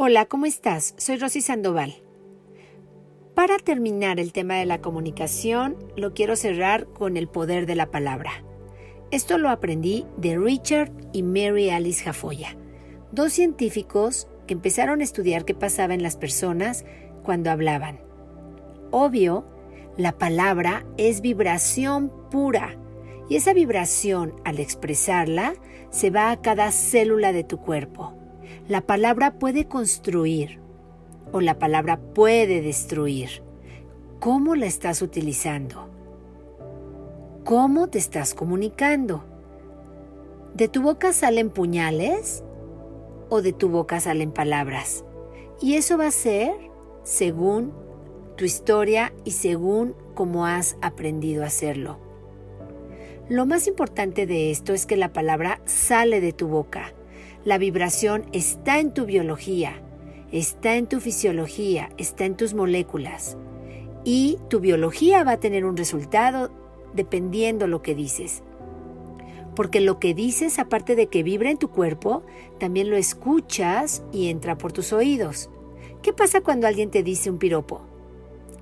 Hola, ¿cómo estás? Soy Rosy Sandoval. Para terminar el tema de la comunicación, lo quiero cerrar con el poder de la palabra. Esto lo aprendí de Richard y Mary Alice Jafoya, dos científicos que empezaron a estudiar qué pasaba en las personas cuando hablaban. Obvio, la palabra es vibración pura y esa vibración, al expresarla, se va a cada célula de tu cuerpo. La palabra puede construir o la palabra puede destruir. ¿Cómo la estás utilizando? ¿Cómo te estás comunicando? ¿De tu boca salen puñales o de tu boca salen palabras? Y eso va a ser según tu historia y según cómo has aprendido a hacerlo. Lo más importante de esto es que la palabra sale de tu boca. La vibración está en tu biología, está en tu fisiología, está en tus moléculas. Y tu biología va a tener un resultado dependiendo lo que dices. Porque lo que dices, aparte de que vibra en tu cuerpo, también lo escuchas y entra por tus oídos. ¿Qué pasa cuando alguien te dice un piropo?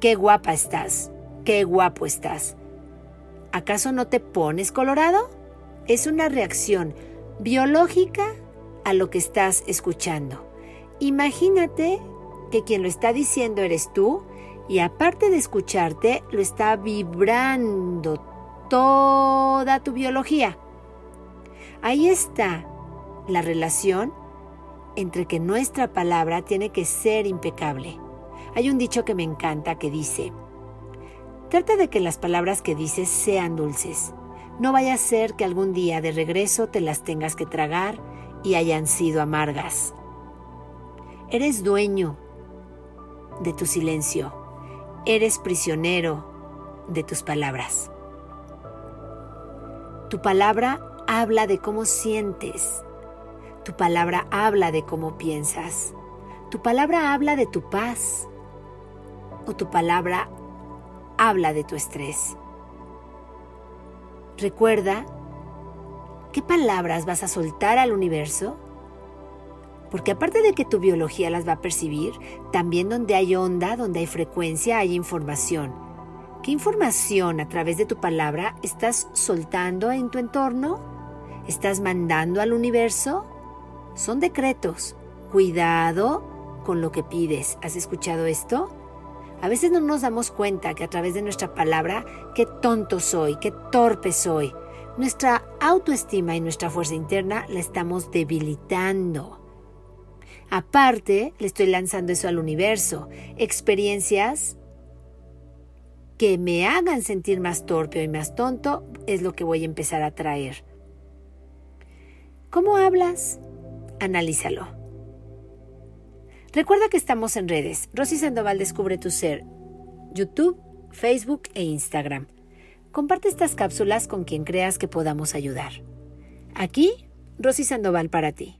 Qué guapa estás, qué guapo estás. ¿Acaso no te pones colorado? Es una reacción biológica a lo que estás escuchando. Imagínate que quien lo está diciendo eres tú y aparte de escucharte, lo está vibrando toda tu biología. Ahí está la relación entre que nuestra palabra tiene que ser impecable. Hay un dicho que me encanta que dice, Trata de que las palabras que dices sean dulces. No vaya a ser que algún día de regreso te las tengas que tragar y hayan sido amargas. Eres dueño de tu silencio. Eres prisionero de tus palabras. Tu palabra habla de cómo sientes. Tu palabra habla de cómo piensas. Tu palabra habla de tu paz. O tu palabra habla de tu estrés. Recuerda qué palabras vas a soltar al universo, porque aparte de que tu biología las va a percibir, también donde hay onda, donde hay frecuencia, hay información. ¿Qué información a través de tu palabra estás soltando en tu entorno? ¿Estás mandando al universo? Son decretos. Cuidado con lo que pides. ¿Has escuchado esto? A veces no nos damos cuenta que a través de nuestra palabra, qué tonto soy, qué torpe soy. Nuestra autoestima y nuestra fuerza interna la estamos debilitando. Aparte, le estoy lanzando eso al universo, experiencias que me hagan sentir más torpe y más tonto es lo que voy a empezar a traer. ¿Cómo hablas? Analízalo. Recuerda que estamos en redes. Rosy Sandoval Descubre tu Ser. YouTube, Facebook e Instagram. Comparte estas cápsulas con quien creas que podamos ayudar. Aquí, Rosy Sandoval para ti.